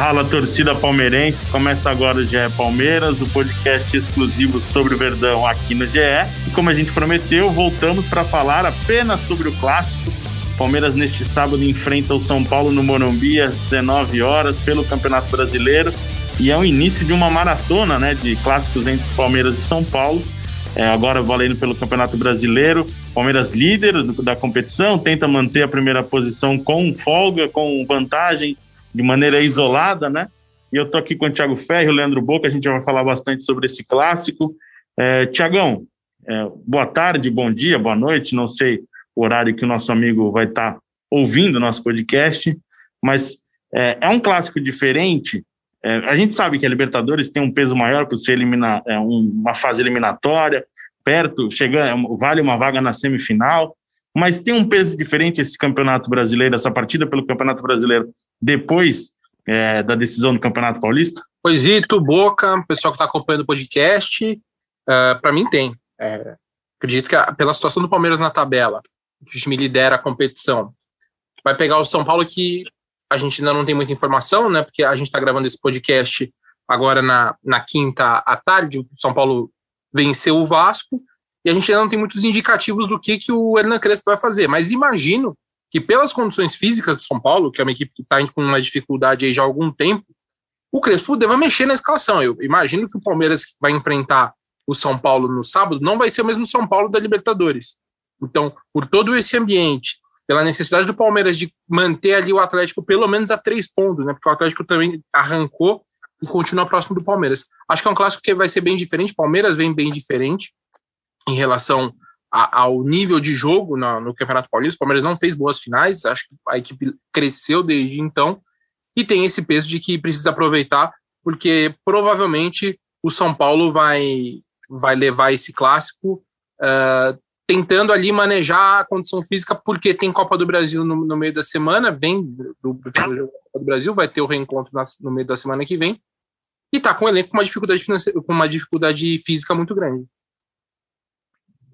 Fala torcida palmeirense, começa agora o GE Palmeiras, o podcast exclusivo sobre o Verdão aqui no GE. E como a gente prometeu, voltamos para falar apenas sobre o clássico. Palmeiras neste sábado enfrenta o São Paulo no Morumbi às 19 horas pelo Campeonato Brasileiro e é o início de uma maratona, né, de clássicos entre Palmeiras e São Paulo. É, agora valendo pelo Campeonato Brasileiro, Palmeiras líder da competição, tenta manter a primeira posição com folga, com vantagem, de maneira isolada, né? E eu tô aqui com o Thiago Ferro, o Leandro Boca, a gente vai falar bastante sobre esse clássico. É, Tiagão, é, boa tarde, bom dia, boa noite, não sei o horário que o nosso amigo vai estar tá ouvindo o nosso podcast, mas é, é um clássico diferente. É, a gente sabe que a Libertadores tem um peso maior por ser eliminar, é, um, uma fase eliminatória, perto, chegando, vale uma vaga na semifinal, mas tem um peso diferente esse campeonato brasileiro, essa partida pelo campeonato brasileiro, depois é, da decisão do Campeonato Paulista? Poisito, Boca, pessoal que está acompanhando o podcast, uh, é, para mim tem. É, acredito que pela situação do Palmeiras na tabela, que o time lidera a competição. Vai pegar o São Paulo, que a gente ainda não tem muita informação, né? Porque a gente está gravando esse podcast agora na, na quinta à tarde. O São Paulo venceu o Vasco e a gente ainda não tem muitos indicativos do que, que o Hernan Crespo vai fazer. Mas imagino que, pelas condições físicas do São Paulo, que é uma equipe que está com uma dificuldade aí já há algum tempo, o Crespo deva mexer na escalação. Eu imagino que o Palmeiras vai enfrentar o São Paulo no sábado não vai ser o mesmo São Paulo da Libertadores. Então, por todo esse ambiente, pela necessidade do Palmeiras de manter ali o Atlético pelo menos a três pontos, né? Porque o Atlético também arrancou e continua próximo do Palmeiras. Acho que é um clássico que vai ser bem diferente. Palmeiras vem bem diferente em relação a, ao nível de jogo no, no Campeonato Paulista. O Palmeiras não fez boas finais, acho que a equipe cresceu desde então e tem esse peso de que precisa aproveitar, porque provavelmente o São Paulo vai, vai levar esse clássico uh, tentando ali manejar a condição física, porque tem Copa do Brasil no, no meio da semana, vem do, do, do Brasil, vai ter o reencontro na, no meio da semana que vem, e tá com o elenco com uma dificuldade, com uma dificuldade física muito grande.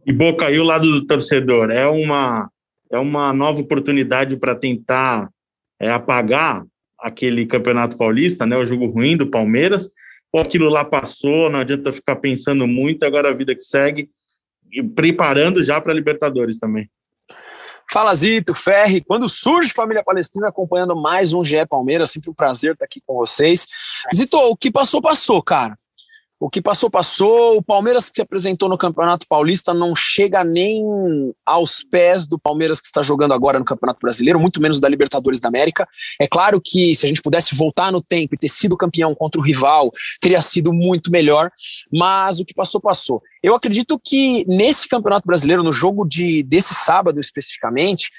E Boca, aí o lado do torcedor, é uma, é uma nova oportunidade para tentar é, apagar aquele campeonato paulista, né, o jogo ruim do Palmeiras, ou aquilo lá passou, não adianta ficar pensando muito, agora a vida que segue, e preparando já para Libertadores também. Fala Zito, Ferri, quando surge Família Palestina acompanhando mais um GE Palmeiras, sempre um prazer estar aqui com vocês. Zito, o que passou, passou, cara. O que passou, passou. O Palmeiras que se apresentou no Campeonato Paulista não chega nem aos pés do Palmeiras que está jogando agora no Campeonato Brasileiro, muito menos da Libertadores da América. É claro que se a gente pudesse voltar no tempo e ter sido campeão contra o rival, teria sido muito melhor, mas o que passou, passou. Eu acredito que nesse Campeonato Brasileiro, no jogo de, desse sábado especificamente,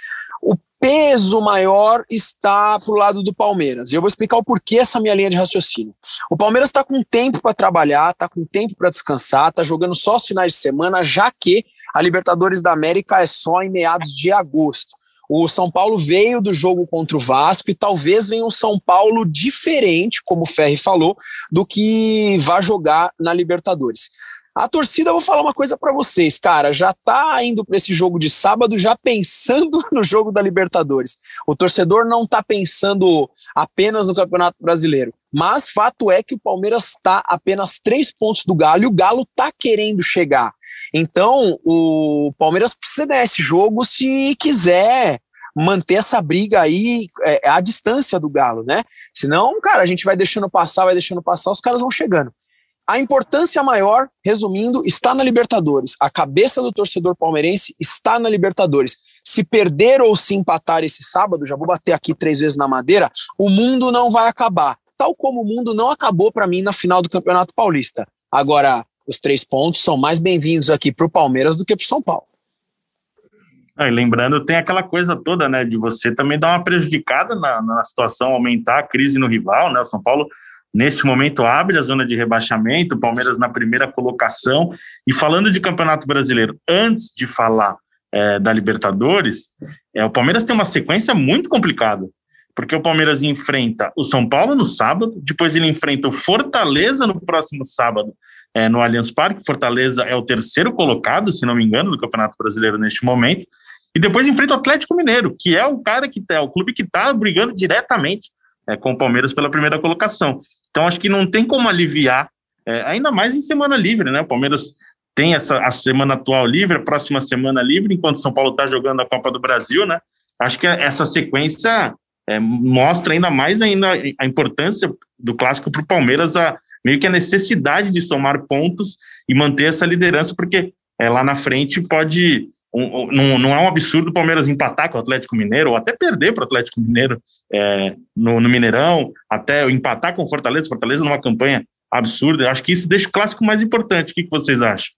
peso maior está para o lado do Palmeiras. E eu vou explicar o porquê essa minha linha de raciocínio. O Palmeiras está com tempo para trabalhar, está com tempo para descansar, está jogando só os finais de semana, já que a Libertadores da América é só em meados de agosto. O São Paulo veio do jogo contra o Vasco e talvez venha um São Paulo diferente, como o Ferri falou, do que vai jogar na Libertadores. A torcida, vou falar uma coisa para vocês, cara, já tá indo para esse jogo de sábado já pensando no jogo da Libertadores. O torcedor não tá pensando apenas no Campeonato Brasileiro. Mas fato é que o Palmeiras está apenas três pontos do Galo e o Galo tá querendo chegar. Então, o Palmeiras precisa ganhar esse jogo se quiser manter essa briga aí é, à distância do Galo, né? Senão, cara, a gente vai deixando passar, vai deixando passar, os caras vão chegando. A importância maior, resumindo, está na Libertadores. A cabeça do torcedor palmeirense está na Libertadores. Se perder ou se empatar esse sábado, já vou bater aqui três vezes na madeira, o mundo não vai acabar. Tal como o mundo não acabou para mim na final do Campeonato Paulista. Agora, os três pontos são mais bem-vindos aqui para o Palmeiras do que para o São Paulo. Ah, lembrando, tem aquela coisa toda, né, de você também dar uma prejudicada na, na situação, aumentar a crise no rival, né? O São Paulo neste momento abre a zona de rebaixamento, Palmeiras na primeira colocação. E falando de Campeonato Brasileiro, antes de falar é, da Libertadores, é, o Palmeiras tem uma sequência muito complicada, porque o Palmeiras enfrenta o São Paulo no sábado, depois ele enfrenta o Fortaleza no próximo sábado, é, no Allianz Parque. Fortaleza é o terceiro colocado, se não me engano, do Campeonato Brasileiro neste momento. E depois enfrenta o Atlético Mineiro, que é o cara que tá, o clube que está brigando diretamente é, com o Palmeiras pela primeira colocação. Então, acho que não tem como aliviar, é, ainda mais em semana livre, né? O Palmeiras tem essa a semana atual livre, a próxima semana livre, enquanto São Paulo está jogando a Copa do Brasil, né? Acho que essa sequência é, mostra ainda mais ainda a importância do clássico para o Palmeiras, a, meio que a necessidade de somar pontos e manter essa liderança, porque é, lá na frente pode um, um, não, é um absurdo o Palmeiras empatar com o Atlético Mineiro, ou até perder para o Atlético Mineiro é, no, no, Mineirão, até empatar com o Fortaleza, Fortaleza numa campanha absurda. Eu acho que isso deixa o clássico mais importante. O que, que vocês acham?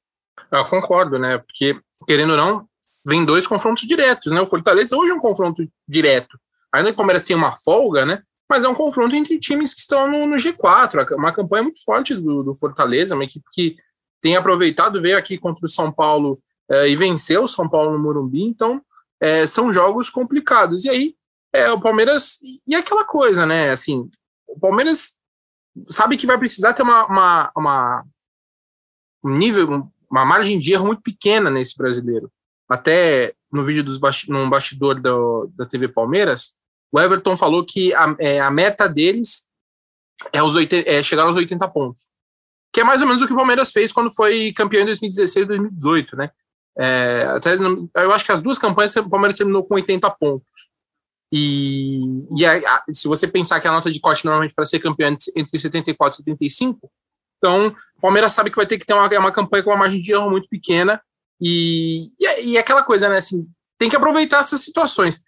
Eu concordo, né? Porque, querendo ou não, vem dois confrontos diretos, né? O Fortaleza hoje é um confronto direto. Ainda que o Palmeiras tenha uma folga, né? Mas é um confronto entre times que estão no, no G4. Uma campanha muito forte do, do Fortaleza, uma equipe que tem aproveitado, veio aqui contra o São Paulo é, e venceu o São Paulo no Morumbi, então é, são jogos complicados. E aí, é, o Palmeiras. E aquela coisa, né? Assim, o Palmeiras sabe que vai precisar ter uma, uma, uma um nível, uma margem de erro muito pequena nesse brasileiro. Até no vídeo dos basti num bastidor do, da TV Palmeiras, o Everton falou que a, é, a meta deles é, os 80, é chegar aos 80 pontos. Que é mais ou menos o que o Palmeiras fez quando foi campeão em 2016 e 2018, né? É, até, eu acho que as duas campanhas o Palmeiras terminou com 80 pontos. E, e a, a, se você pensar que a nota de corte normalmente para ser campeão é entre 74 e 75, então o Palmeiras sabe que vai ter que ter uma, uma campanha com uma margem de erro muito pequena. E, e, e aquela coisa, né? Assim, tem que aproveitar essas situações.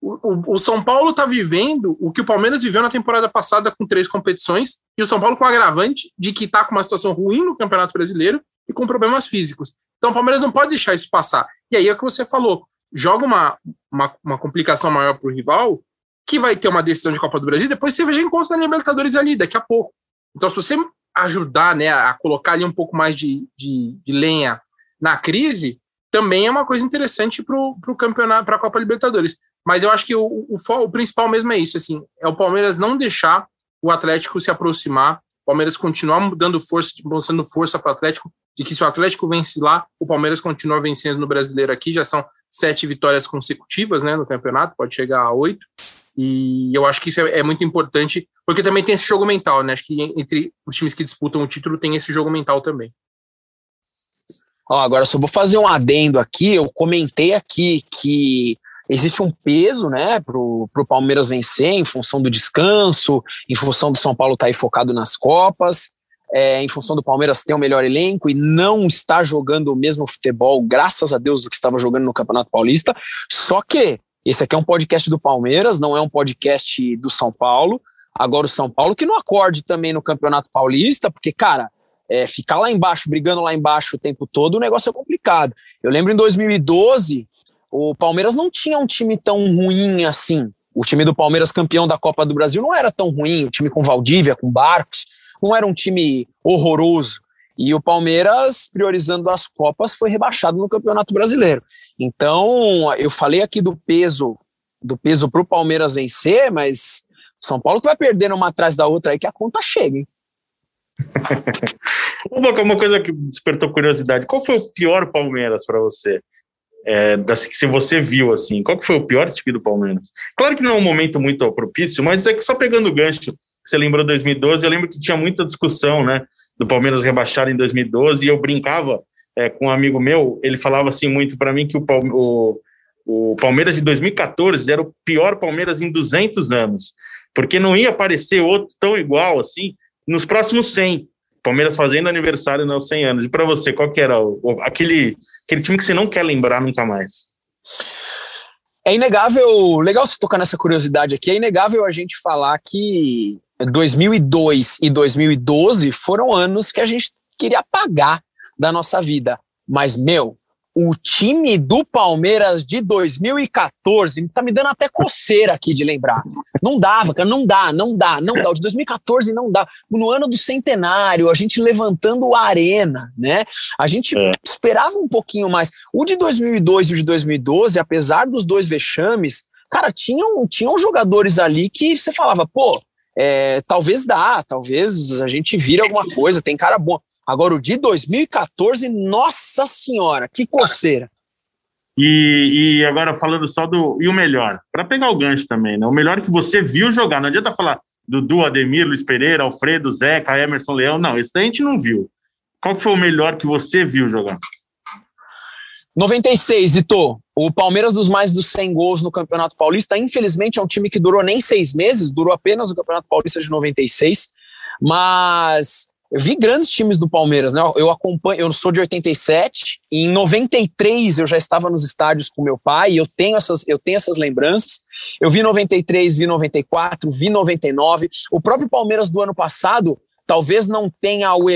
O, o, o São Paulo está vivendo o que o Palmeiras viveu na temporada passada com três competições, e o São Paulo com o agravante de que está com uma situação ruim no Campeonato Brasileiro e com problemas físicos. Então o Palmeiras não pode deixar isso passar. E aí é o que você falou: joga uma, uma, uma complicação maior para o rival, que vai ter uma decisão de Copa do Brasil, depois você já encontra na Libertadores ali, daqui a pouco. Então, se você ajudar né, a colocar ali um pouco mais de, de, de lenha na crise, também é uma coisa interessante para o campeonato, para a Copa Libertadores. Mas eu acho que o, o, o, principal mesmo é isso, assim, é o Palmeiras não deixar o Atlético se aproximar, o Palmeiras continuar dando força, mostrando força para o Atlético, de que se o Atlético vence lá, o Palmeiras continua vencendo no Brasileiro aqui, já são sete vitórias consecutivas né, no campeonato, pode chegar a oito. E eu acho que isso é, é, muito importante, porque também tem esse jogo mental, né? Acho que entre os times que disputam o título tem esse jogo mental também. Ó, agora só vou fazer um adendo aqui. Eu comentei aqui que existe um peso, né, pro, pro Palmeiras vencer em função do descanso, em função do São Paulo estar tá focado nas Copas é, em função do Palmeiras ter o um melhor elenco e não estar jogando o mesmo futebol, graças a Deus, do que estava jogando no Campeonato Paulista. Só que esse aqui é um podcast do Palmeiras, não é um podcast do São Paulo. Agora o São Paulo que não acorde também no Campeonato Paulista, porque, cara, é, ficar lá embaixo, brigando lá embaixo o tempo todo, o negócio é complicado. Eu lembro em 2012, o Palmeiras não tinha um time tão ruim assim. O time do Palmeiras campeão da Copa do Brasil não era tão ruim, o time com Valdívia, com Barcos não era um time horroroso. E o Palmeiras, priorizando as Copas, foi rebaixado no Campeonato Brasileiro. Então, eu falei aqui do peso do peso para o Palmeiras vencer, mas São Paulo que vai perdendo uma atrás da outra aí que a conta chega, hein? uma, uma coisa que despertou curiosidade: qual foi o pior Palmeiras para você? É, das, se você viu assim, qual que foi o pior time do Palmeiras? Claro que não é um momento muito propício, mas é que só pegando o gancho você lembrou 2012, eu lembro que tinha muita discussão, né, do Palmeiras rebaixar em 2012, e eu brincava é, com um amigo meu, ele falava assim muito para mim que o, o, o Palmeiras de 2014 era o pior Palmeiras em 200 anos, porque não ia aparecer outro tão igual assim nos próximos 100. Palmeiras fazendo aniversário nos 100 anos. E para você, qual que era o, aquele, aquele time que você não quer lembrar nunca mais? É inegável, legal você tocar nessa curiosidade aqui, é inegável a gente falar que 2002 e 2012 foram anos que a gente queria apagar da nossa vida. Mas, meu, o time do Palmeiras de 2014, tá me dando até coceira aqui de lembrar. Não dava, cara, não dá, não dá, não dá. O de 2014 não dá. No ano do centenário, a gente levantando a arena, né? A gente é. esperava um pouquinho mais. O de 2002 e o de 2012, apesar dos dois vexames, cara, tinham, tinham jogadores ali que você falava, pô, é, talvez dá, talvez a gente vira alguma coisa, tem cara bom. Agora, o de 2014, nossa senhora, que coceira. E, e agora falando só do. E o melhor? Para pegar o gancho também, né? O melhor que você viu jogar. Não adianta falar Dudu, Ademir, Luiz Pereira, Alfredo, Zeca, Emerson Leão. Não, esse daí a gente não viu. Qual foi o melhor que você viu jogar? 96, Ito. O Palmeiras dos mais dos 100 gols no Campeonato Paulista. Infelizmente, é um time que durou nem seis meses, durou apenas o Campeonato Paulista de 96. Mas eu vi grandes times do Palmeiras, né? Eu acompanho, eu sou de 87, e em 93 eu já estava nos estádios com meu pai, e eu tenho essas, eu tenho essas lembranças. Eu vi 93, vi 94, vi 99. O próprio Palmeiras do ano passado talvez não tenha o,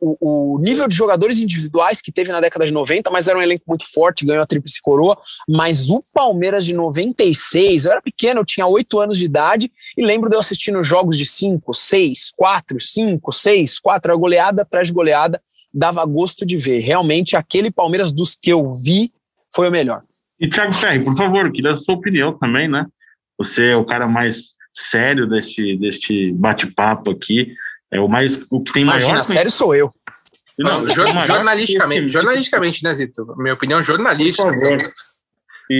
o, o, nível de jogadores individuais que teve na década de 90, mas era um elenco muito forte, ganhou a tríplice coroa. Mas o Palmeiras de 96, eu era pequeno, eu tinha 8 anos de idade, e lembro de eu assistindo jogos de 5, 6, 4, 5, 6, 4, goleada atrás de goleada, dava gosto de ver. Realmente, aquele Palmeiras dos que eu vi foi o melhor. E Thiago Ferri, por favor, queria a sua opinião também, né? Você é o cara mais sério deste, deste bate-papo aqui. É o mais o que tem Imagina, maior. sério sou eu. Não, jornalisticamente, jornalisticamente, né, Zito? Minha opinião jornalística sobre,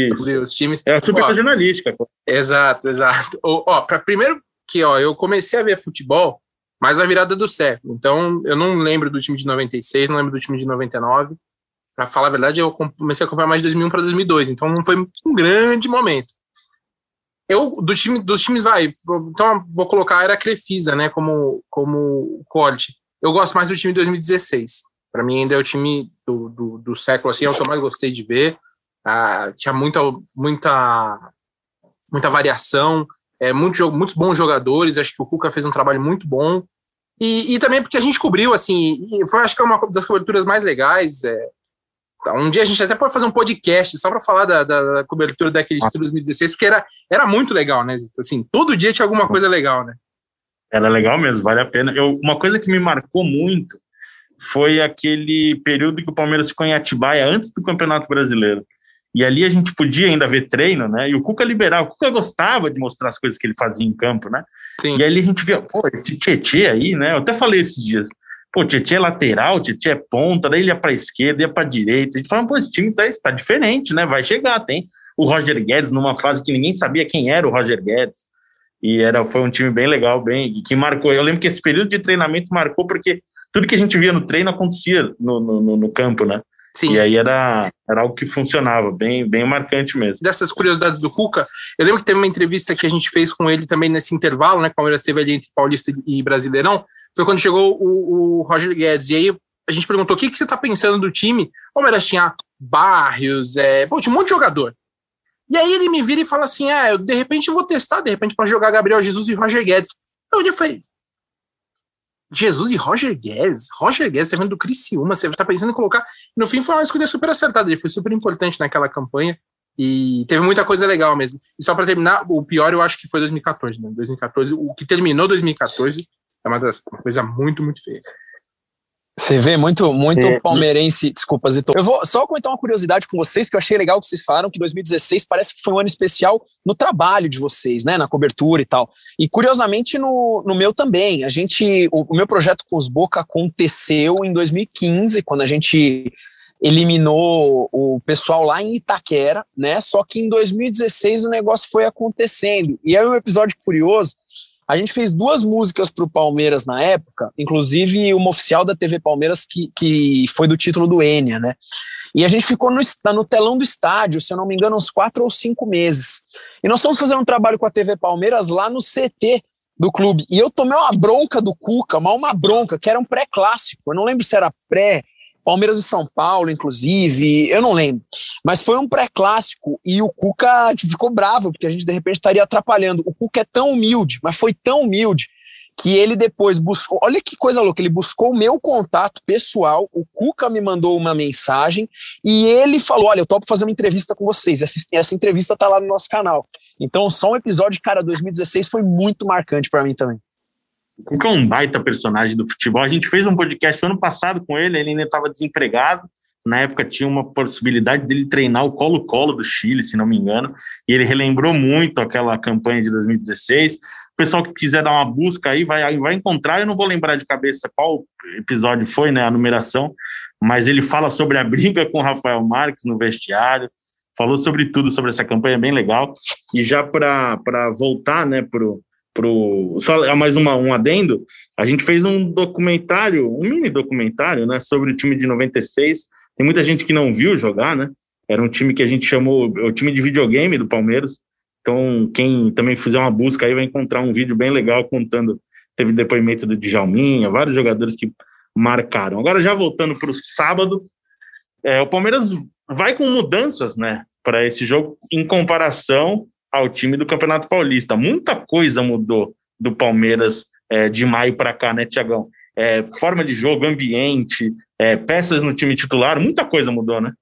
sobre, os times. É super ó, jornalística. Pô. Exato, exato. Ó, ó pra, primeiro que ó, eu comecei a ver futebol mais na virada do século. Então, eu não lembro do time de 96, não lembro do time de 99. Para falar a verdade, eu comecei a acompanhar mais de 2001 para 2002. Então, não foi um grande momento. Eu, do time, dos times, vai, então vou colocar a era Crefisa, né, como, como corte. Eu gosto mais do time de 2016. Para mim, ainda é o time do, do, do, século, assim, é o que eu mais gostei de ver. Ah, tinha muita, muita, muita variação, é, muito, muitos bons jogadores. Acho que o Cuca fez um trabalho muito bom. E, e também porque a gente cobriu, assim, foi, acho que é uma das coberturas mais legais. É, um dia a gente até pode fazer um podcast só para falar da, da, cobertura daquele ah. título 2016, porque era, era muito legal, né? Assim, todo dia tinha alguma coisa legal, né? Era legal mesmo, vale a pena. Eu, uma coisa que me marcou muito foi aquele período que o Palmeiras ficou em Atibaia antes do Campeonato Brasileiro. E ali a gente podia ainda ver treino, né? E o Cuca liberava. O Cuca gostava de mostrar as coisas que ele fazia em campo, né? Sim. E ali a gente via, pô, esse Tietê aí, né? Eu até falei esses dias Pô, o Tietchan é lateral, o Tietchan é ponta, daí ele ia para esquerda, ia para direita. A gente fala, pô, esse time tá, tá diferente, né? Vai chegar, tem o Roger Guedes numa fase que ninguém sabia quem era o Roger Guedes. E era, foi um time bem legal, bem que marcou. Eu lembro que esse período de treinamento marcou porque tudo que a gente via no treino acontecia no, no, no campo, né? Sim. E aí era, era algo que funcionava, bem, bem marcante mesmo. Dessas curiosidades do Cuca, eu lembro que teve uma entrevista que a gente fez com ele também nesse intervalo, né? Que o Palmeiras teve ali entre Paulista e Brasileirão. Foi quando chegou o, o Roger Guedes. E aí a gente perguntou: o que, que você está pensando do time? O Palmeiras tinha Barrios, é, pô, tinha um monte de jogador. E aí ele me vira e fala assim: é, eu, de repente eu vou testar, de repente, para jogar Gabriel Jesus e Roger Guedes. Eu olhei e falei, Jesus e Roger Guedes. Roger Guedes, você vendo do Criciúma, você tá pensando em colocar. No fim, foi uma escolha super acertada. Ele foi super importante naquela campanha. E teve muita coisa legal mesmo. E só para terminar, o pior eu acho que foi 2014, né? 2014, o que terminou 2014 é uma das uma coisa muito, muito feia. Você vê muito, muito é. palmeirense. Desculpa, Zito. Eu vou só comentar uma curiosidade com vocês que eu achei legal que vocês falaram que 2016 parece que foi um ano especial no trabalho de vocês, né? Na cobertura e tal. E curiosamente no, no meu também. A gente, o, o meu projeto com os Boca aconteceu em 2015, quando a gente eliminou o pessoal lá em Itaquera, né? Só que em 2016 o negócio foi acontecendo. E é um episódio curioso a gente fez duas músicas para o Palmeiras na época, inclusive uma oficial da TV Palmeiras que, que foi do título do Enia, né? E a gente ficou no, no telão do estádio, se eu não me engano, uns quatro ou cinco meses. E nós fomos fazer um trabalho com a TV Palmeiras lá no CT do clube. E eu tomei uma bronca do Cuca, mas uma bronca, que era um pré-clássico. Eu não lembro se era pré, Palmeiras e São Paulo, inclusive, eu não lembro. Mas foi um pré-clássico e o Cuca ficou bravo, porque a gente de repente estaria atrapalhando. O Cuca é tão humilde, mas foi tão humilde, que ele depois buscou. Olha que coisa louca, ele buscou o meu contato pessoal, o Cuca me mandou uma mensagem e ele falou: Olha, eu topo fazer uma entrevista com vocês. Essa, essa entrevista tá lá no nosso canal. Então, só um episódio, cara, 2016 foi muito marcante para mim também. O Cuca é um baita personagem do futebol. A gente fez um podcast ano passado com ele, ele ainda estava desempregado. Na época tinha uma possibilidade dele treinar o Colo-Colo do Chile, se não me engano, e ele relembrou muito aquela campanha de 2016. O pessoal que quiser dar uma busca aí vai, vai encontrar. Eu não vou lembrar de cabeça qual episódio foi, né, a numeração, mas ele fala sobre a briga com Rafael Marques no vestiário, falou sobre tudo sobre essa campanha, bem legal. E já para voltar, né, pro pro só mais uma, um adendo, a gente fez um documentário, um mini documentário, né, sobre o time de 96 tem muita gente que não viu jogar, né? Era um time que a gente chamou o time de videogame do Palmeiras. Então, quem também fizer uma busca aí vai encontrar um vídeo bem legal contando. Teve depoimento do Djalminha, vários jogadores que marcaram. Agora, já voltando para o sábado, é, o Palmeiras vai com mudanças, né, para esse jogo em comparação ao time do Campeonato Paulista. Muita coisa mudou do Palmeiras é, de maio para cá, né, Tiagão? É, forma de jogo, ambiente, é, peças no time titular, muita coisa mudou, né?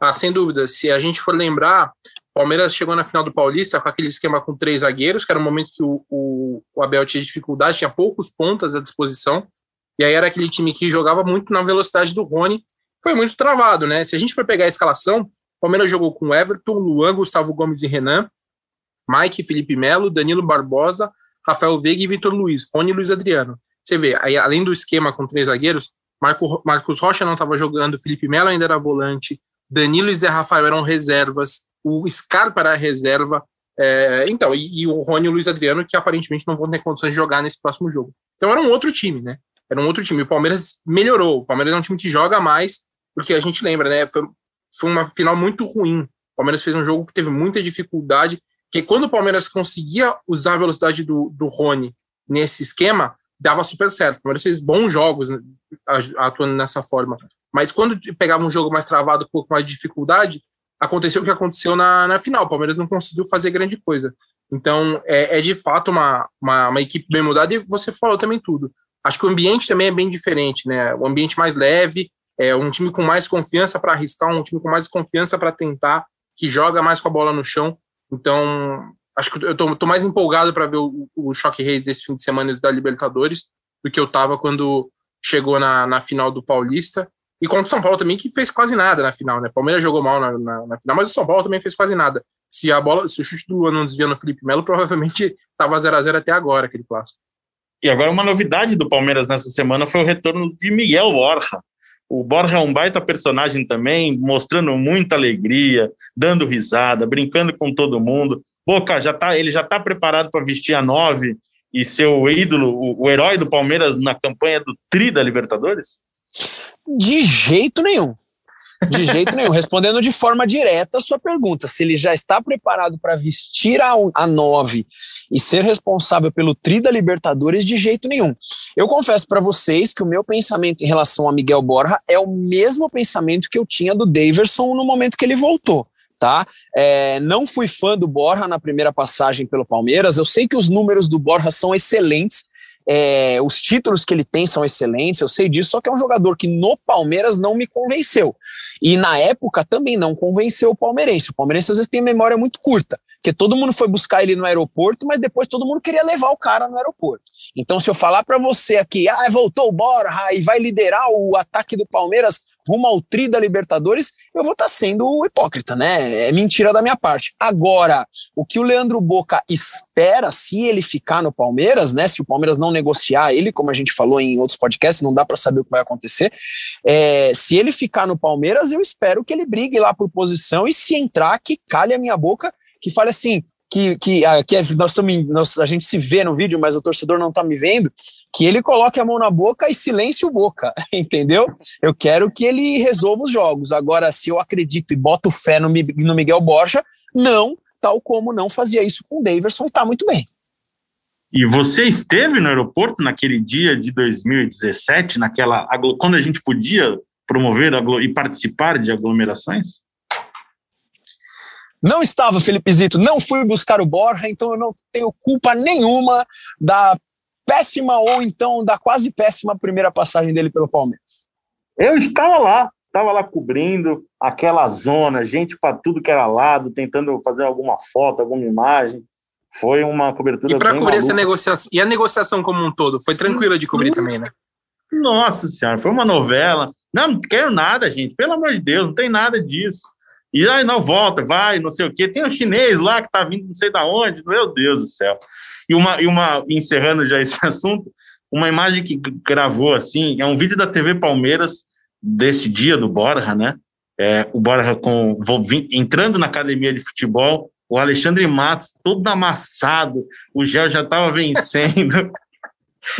Ah, sem dúvida. Se a gente for lembrar, Palmeiras chegou na final do Paulista com aquele esquema com três zagueiros, que era um momento que o, o, o Abel tinha dificuldade, tinha poucos pontas à disposição, e aí era aquele time que jogava muito na velocidade do Rony, foi muito travado, né? Se a gente for pegar a escalação, o Palmeiras jogou com Everton, Luan, Gustavo Gomes e Renan, Mike, Felipe Melo, Danilo Barbosa, Rafael Veiga e Vitor Luiz, Rony e Luiz Adriano. Você vê, aí, além do esquema com três zagueiros, Marco, Marcos Rocha não estava jogando, Felipe Melo ainda era volante, Danilo e Zé Rafael eram reservas, o Scarpa era reserva, é, então, e, e, o Rony e o Luiz Adriano, que aparentemente não vão ter condições de jogar nesse próximo jogo. Então era um outro time, né? Era um outro time. O Palmeiras melhorou. O Palmeiras é um time que joga mais, porque a gente lembra, né? Foi, foi uma final muito ruim. O Palmeiras fez um jogo que teve muita dificuldade, que quando o Palmeiras conseguia usar a velocidade do, do Rony nesse esquema, dava super certo. O Palmeiras fez bons jogos né, atuando nessa forma. Mas quando pegava um jogo mais travado, um pouco mais de dificuldade, aconteceu o que aconteceu na, na final. O Palmeiras não conseguiu fazer grande coisa. Então, é, é de fato uma, uma, uma, equipe bem mudada e você falou também tudo. Acho que o ambiente também é bem diferente, né? O ambiente mais leve, é um time com mais confiança para arriscar, um time com mais confiança para tentar, que joga mais com a bola no chão. Então, acho que eu tô, tô mais empolgado para ver o, o Choque Reis desse fim de semana da Libertadores do que eu tava quando chegou na, na final do Paulista. E contra o São Paulo também, que fez quase nada na final, né? Palmeiras jogou mal na, na, na, final, mas o São Paulo também fez quase nada. Se a bola, se o chute do Luan não desvia no Felipe Melo, provavelmente tava 0 a 0 até agora, aquele clássico. E agora uma novidade do Palmeiras nessa semana foi o retorno de Miguel Borja. O Borja é um baita personagem também, mostrando muita alegria, dando risada, brincando com todo mundo. Boca já tá, ele já está preparado para vestir a nove e ser o ídolo, o, o, herói do Palmeiras na campanha do Tri da Libertadores? De jeito nenhum. De jeito nenhum. Respondendo de forma direta a sua pergunta, se ele já está preparado para vestir a, a nove e ser responsável pelo Tri da Libertadores, de jeito nenhum. Eu confesso para vocês que o meu pensamento em relação a Miguel Borja é o mesmo pensamento que eu tinha do Daverson no momento que ele voltou tá? É, não fui fã do Borja na primeira passagem pelo Palmeiras. Eu sei que os números do Borja são excelentes, é, os títulos que ele tem são excelentes, eu sei disso, só que é um jogador que no Palmeiras não me convenceu. E na época também não convenceu o palmeirense. O palmeirense às vezes tem memória muito curta porque todo mundo foi buscar ele no aeroporto, mas depois todo mundo queria levar o cara no aeroporto. Então, se eu falar para você aqui, ah, voltou o Borja e vai liderar o ataque do Palmeiras rumo ao tri da Libertadores, eu vou estar tá sendo hipócrita, né? É mentira da minha parte. Agora, o que o Leandro Boca espera, se ele ficar no Palmeiras, né? Se o Palmeiras não negociar ele, como a gente falou em outros podcasts, não dá para saber o que vai acontecer. É, se ele ficar no Palmeiras, eu espero que ele brigue lá por posição e se entrar, que calhe a minha boca que fale assim, que, que, ah, que é, nós, nós, a gente se vê no vídeo, mas o torcedor não está me vendo, que ele coloque a mão na boca e silêncio boca, entendeu? Eu quero que ele resolva os jogos. Agora, se eu acredito e boto fé no, no Miguel Borja, não, tal como não fazia isso com o Daverson está muito bem. E você esteve no aeroporto naquele dia de 2017, naquela quando a gente podia promover e participar de aglomerações? Não estava, Felipe Zito, não fui buscar o Borja, então eu não tenho culpa nenhuma da péssima ou então da quase péssima primeira passagem dele pelo Palmeiras? Eu estava lá, estava lá cobrindo aquela zona, gente para tudo que era lado, tentando fazer alguma foto, alguma imagem. Foi uma cobertura E para cobrir maluca. essa negociação, e a negociação como um todo, foi tranquila de cobrir também, né? Nossa senhora, foi uma novela. Não, não quero nada, gente. Pelo amor de Deus, não tem nada disso. E aí não volta, vai, não sei o quê. Tem um chinês lá que tá vindo não sei da onde. Meu Deus do céu. E uma, e uma encerrando já esse assunto, uma imagem que gravou assim, é um vídeo da TV Palmeiras desse dia do Borja, né? É, o Borja com entrando na academia de futebol, o Alexandre Matos todo amassado, o Gel já estava vencendo.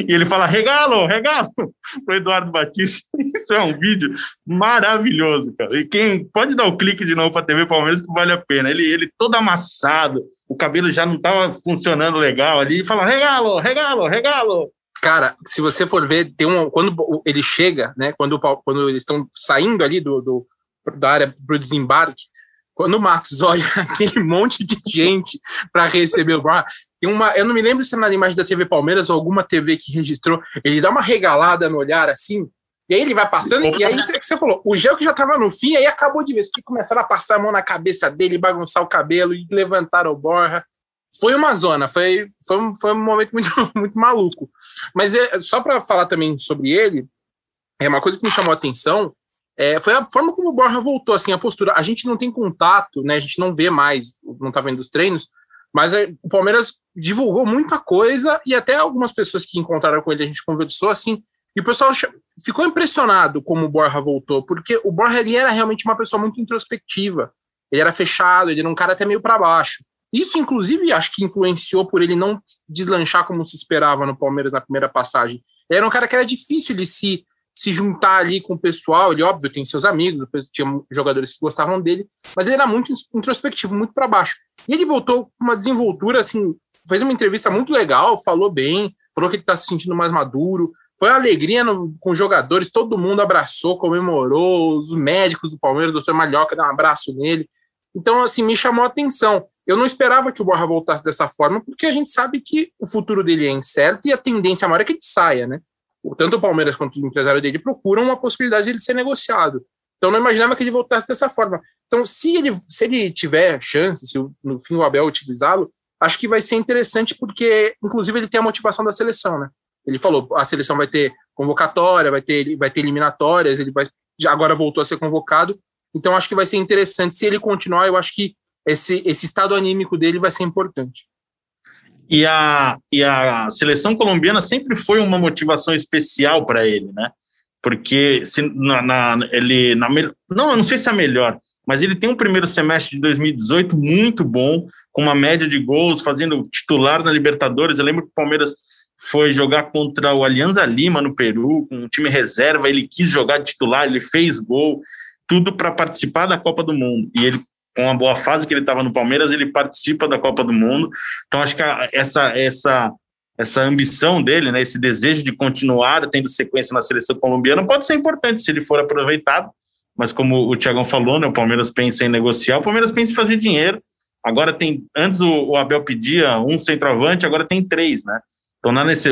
E ele fala, regalo, regalo, pro Eduardo Batista. Isso é um vídeo maravilhoso, cara. E quem pode dar o clique de novo para TV Palmeiras que vale a pena. Ele, ele todo amassado, o cabelo já não estava funcionando legal ali, e fala, regalo, regalo, regalo. Cara, se você for ver, tem um, quando ele chega, né, quando, quando eles estão saindo ali do, do da área para o desembarque, quando o Marcos olha aquele monte de gente para receber o bar, tem uma, eu não me lembro se é na imagem da TV Palmeiras ou alguma TV que registrou, ele dá uma regalada no olhar assim, e aí ele vai passando, e aí isso é que você falou, o gel que já estava no fim, aí acabou de ver, que começaram a passar a mão na cabeça dele, bagunçar o cabelo e levantar o Borra. Foi uma zona, foi, foi, um, foi um momento muito, muito maluco. Mas é, só para falar também sobre ele, é uma coisa que me chamou a atenção, é, foi a forma como o Borja voltou, assim, a postura. A gente não tem contato, né? A gente não vê mais, não tá vendo os treinos, mas o Palmeiras divulgou muita coisa e até algumas pessoas que encontraram com ele a gente conversou assim. E o pessoal ficou impressionado como o Borja voltou, porque o Borja ele era realmente uma pessoa muito introspectiva. Ele era fechado, ele era um cara até meio para baixo. Isso, inclusive, acho que influenciou por ele não deslanchar como se esperava no Palmeiras na primeira passagem. Ele era um cara que era difícil de se, se juntar ali com o pessoal. Ele, óbvio, tem seus amigos, tinha jogadores que gostavam dele, mas ele era muito introspectivo, muito para baixo. E ele voltou com uma desenvoltura, assim, fez uma entrevista muito legal, falou bem, falou que ele está se sentindo mais maduro. Foi uma alegria no, com os jogadores, todo mundo abraçou, comemorou, os médicos do Palmeiras, o doutor Malhoca deu um abraço nele. Então, assim, me chamou a atenção. Eu não esperava que o Borja voltasse dessa forma, porque a gente sabe que o futuro dele é incerto e a tendência maior é que ele saia, né? Tanto o Palmeiras quanto os empresários dele procuram uma possibilidade de ele ser negociado. Então, não imaginava que ele voltasse dessa forma. Então, se ele, se ele tiver chance, se no fim o Abel utilizá-lo, acho que vai ser interessante porque, inclusive, ele tem a motivação da seleção, né? Ele falou, a seleção vai ter convocatória, vai ter, vai ter eliminatórias, ele vai, agora voltou a ser convocado. Então, acho que vai ser interessante. Se ele continuar, eu acho que esse, esse estado anímico dele vai ser importante. E a, e a seleção colombiana sempre foi uma motivação especial para ele, né? Porque se, na, na, ele, na, não, não sei se é a melhor, mas ele tem um primeiro semestre de 2018 muito bom, com uma média de gols, fazendo titular na Libertadores. Eu lembro que o Palmeiras foi jogar contra o Alianza Lima no Peru, com um time reserva, ele quis jogar de titular, ele fez gol, tudo para participar da Copa do Mundo. E ele, com a boa fase que ele estava no Palmeiras, ele participa da Copa do Mundo. Então, acho que essa, essa, essa ambição dele, né, esse desejo de continuar tendo sequência na seleção colombiana, pode ser importante se ele for aproveitado mas como o Tiagão falou, né, o Palmeiras pensa em negociar, o Palmeiras pensa em fazer dinheiro. Agora tem, antes o, o Abel pedia um centroavante, agora tem três, né? Então, na nesse,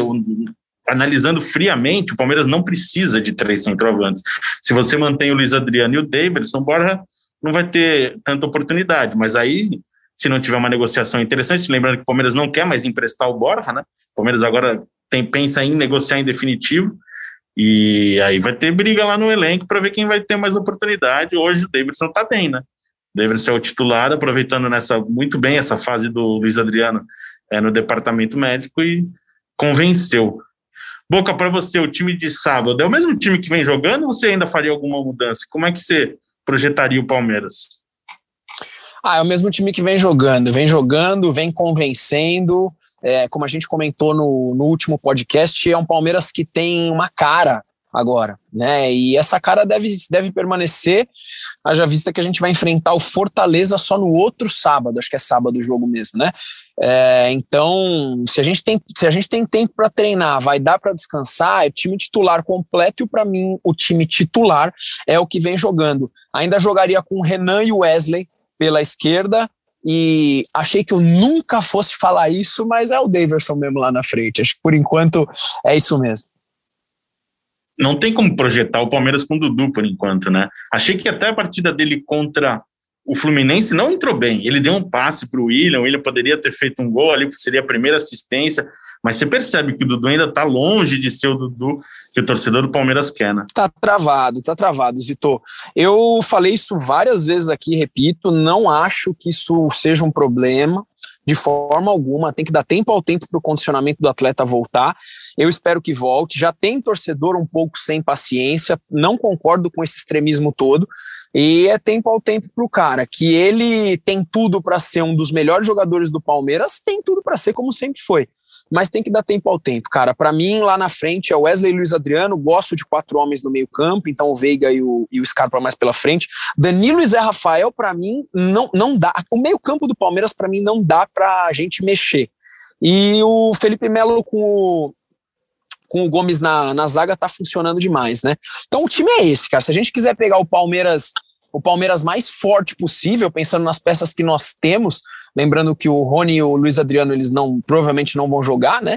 analisando friamente, o Palmeiras não precisa de três centroavantes. Se você mantém o Luiz Adriano e o Davidson, Borja não vai ter tanta oportunidade, mas aí, se não tiver uma negociação interessante, lembrando que o Palmeiras não quer mais emprestar o Borja, né? O Palmeiras agora tem, pensa em negociar em definitivo, e aí vai ter briga lá no elenco para ver quem vai ter mais oportunidade. Hoje o Davidson está bem, né? O Davidson é o titular, aproveitando nessa muito bem essa fase do Luiz Adriano é, no departamento médico e convenceu. Boca, para você, o time de sábado é o mesmo time que vem jogando ou você ainda faria alguma mudança? Como é que você projetaria o Palmeiras? Ah, é o mesmo time que vem jogando, vem jogando, vem convencendo é, como a gente comentou no, no último podcast, é um Palmeiras que tem uma cara agora, né? E essa cara deve, deve permanecer, haja vista que a gente vai enfrentar o Fortaleza só no outro sábado, acho que é sábado o jogo mesmo, né? É, então, se a gente tem, se a gente tem tempo para treinar, vai dar para descansar, é time titular completo e para mim o time titular é o que vem jogando. Ainda jogaria com Renan e Wesley pela esquerda e achei que eu nunca fosse falar isso, mas é o Daverson mesmo lá na frente. Acho que por enquanto é isso mesmo. Não tem como projetar o Palmeiras com o Dudu por enquanto, né? Achei que até a partida dele contra o Fluminense não entrou bem. Ele deu um passe para o William, o William poderia ter feito um gol ali, seria a primeira assistência, mas você percebe que o Dudu ainda está longe de ser o Dudu que o torcedor do Palmeiras quer, né? Tá travado, tá travado, Zito. Eu falei isso várias vezes aqui, repito, não acho que isso seja um problema de forma alguma, tem que dar tempo ao tempo para o condicionamento do atleta voltar. Eu espero que volte. Já tem torcedor um pouco sem paciência, não concordo com esse extremismo todo. E é tempo ao tempo para o cara, que ele tem tudo para ser um dos melhores jogadores do Palmeiras, tem tudo para ser como sempre foi mas tem que dar tempo ao tempo, cara. Para mim, lá na frente é Wesley Luiz Adriano, gosto de quatro homens no meio-campo, então o Veiga e o, e o Scarpa mais pela frente. Danilo e Zé Rafael, para mim, não, não dá. O meio-campo do Palmeiras, para mim, não dá pra gente mexer. E o Felipe Melo com o, com o Gomes na, na zaga tá funcionando demais, né? Então o time é esse, cara. Se a gente quiser pegar o Palmeiras, o Palmeiras mais forte possível, pensando nas peças que nós temos, Lembrando que o Rony e o Luiz Adriano, eles não provavelmente não vão jogar, né?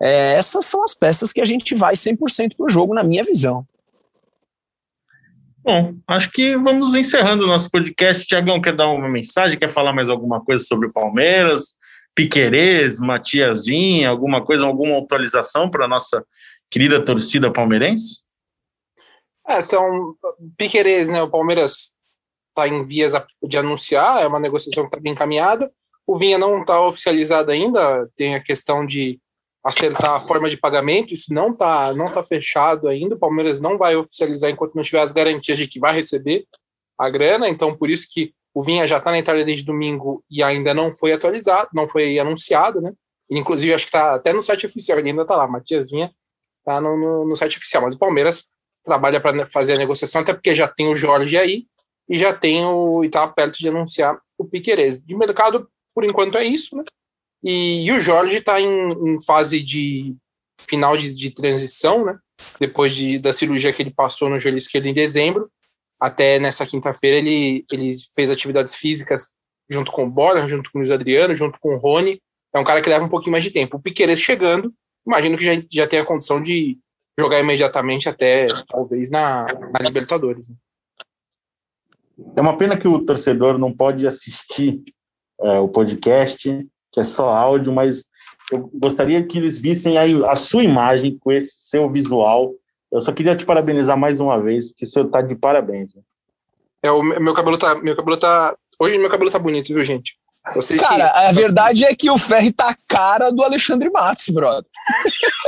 É, essas são as peças que a gente vai 100% para o jogo, na minha visão. Bom, acho que vamos encerrando o nosso podcast. Tiagão, quer dar uma mensagem? Quer falar mais alguma coisa sobre o Palmeiras? Piquerez, Matiazinha, alguma coisa, alguma atualização para a nossa querida torcida palmeirense? É, são Piquerez, né? O Palmeiras está em vias de anunciar, é uma negociação que está bem encaminhada. O Vinha não está oficializado ainda, tem a questão de acertar a forma de pagamento, isso não está não tá fechado ainda, o Palmeiras não vai oficializar enquanto não tiver as garantias de que vai receber a grana, então por isso que o Vinha já está na Itália desde domingo e ainda não foi atualizado, não foi anunciado, né? Inclusive, acho que está até no site oficial, ele ainda está lá, Matias Vinha está no, no, no, site oficial, mas o Palmeiras trabalha para fazer a negociação, até porque já tem o Jorge aí, e já tem o e tá perto de anunciar o Piquerez. De mercado, por enquanto é isso, né? E, e o Jorge está em, em, fase de final de, de, transição, né? Depois de, da cirurgia que ele passou no joelho esquerdo em dezembro, até nessa quinta-feira ele, ele fez atividades físicas junto com o Borja, junto com o Luiz Adriano, junto com o Rony. É um cara que leva um pouquinho mais de tempo. O Piquerez chegando, imagino que já, já tem a condição de jogar imediatamente até talvez na, na Libertadores. Né? É uma pena que o torcedor não pode assistir é, o podcast, que é só áudio, mas eu gostaria que eles vissem aí a sua imagem com esse seu visual. Eu só queria te parabenizar mais uma vez, porque você está de parabéns. Né? É, o meu cabelo tá, meu cabelo tá, hoje meu cabelo tá bonito, viu, gente? Vocês cara, que... a verdade é que o Ferri tá a cara do Alexandre Matos, brother.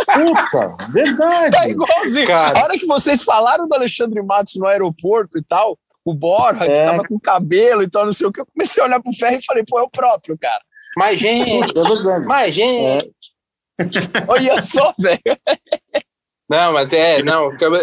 Puta, verdade. Tá igualzinho. Cara. A hora que vocês falaram do Alexandre Matos no aeroporto e tal, o Borja, é. que tava com cabelo e tal, não sei o que. Eu comecei a olhar pro ferro e falei, pô, é o próprio, cara. Mais gente, mais gente. É. Olha só, velho. Não, mas é, não. O pior,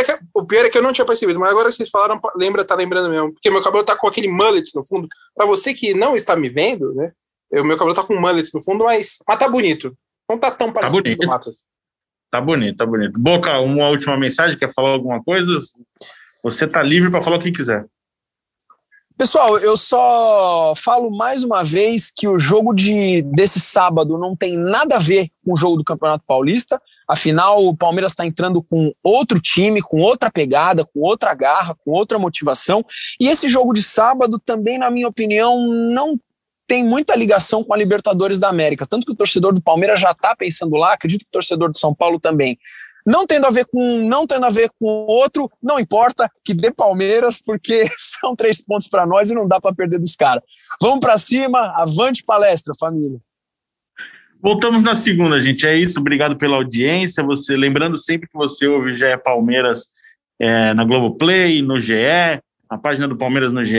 é que, o pior é que eu não tinha percebido, mas agora vocês falaram, lembra, tá lembrando mesmo. Porque meu cabelo tá com aquele mullet no fundo. Pra você que não está me vendo, né? O meu cabelo tá com mullet no fundo, mas, mas tá bonito. Não tá tão tá parecido tá bonito. Matos. Tá bonito, tá bonito. Boca, uma última mensagem, quer falar alguma coisa? Você está livre para falar o que quiser. Pessoal, eu só falo mais uma vez que o jogo de, desse sábado não tem nada a ver com o jogo do Campeonato Paulista. Afinal, o Palmeiras está entrando com outro time, com outra pegada, com outra garra, com outra motivação. E esse jogo de sábado também, na minha opinião, não tem muita ligação com a Libertadores da América. Tanto que o torcedor do Palmeiras já está pensando lá, acredito que o torcedor de São Paulo também. Não tendo a ver com um, não tendo a ver com outro, não importa que dê Palmeiras, porque são três pontos para nós e não dá para perder dos caras. Vamos para cima, avante palestra, família. Voltamos na segunda, gente. É isso. Obrigado pela audiência. Você lembrando sempre que você ouve já é Palmeiras é, na Globoplay, no GE, a página do Palmeiras no GE,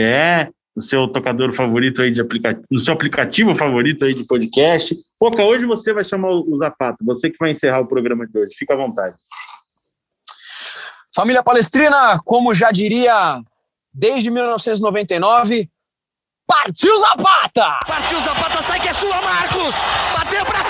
no seu tocador favorito aí de aplicativo, no seu aplicativo favorito aí de podcast. Poca, hoje você vai chamar o Zapato, você que vai encerrar o programa de hoje. Fica à vontade. Família Palestrina, como já diria desde 1999, partiu Zapata! Partiu Zapata, sai que é sua, Marcos! Bateu pra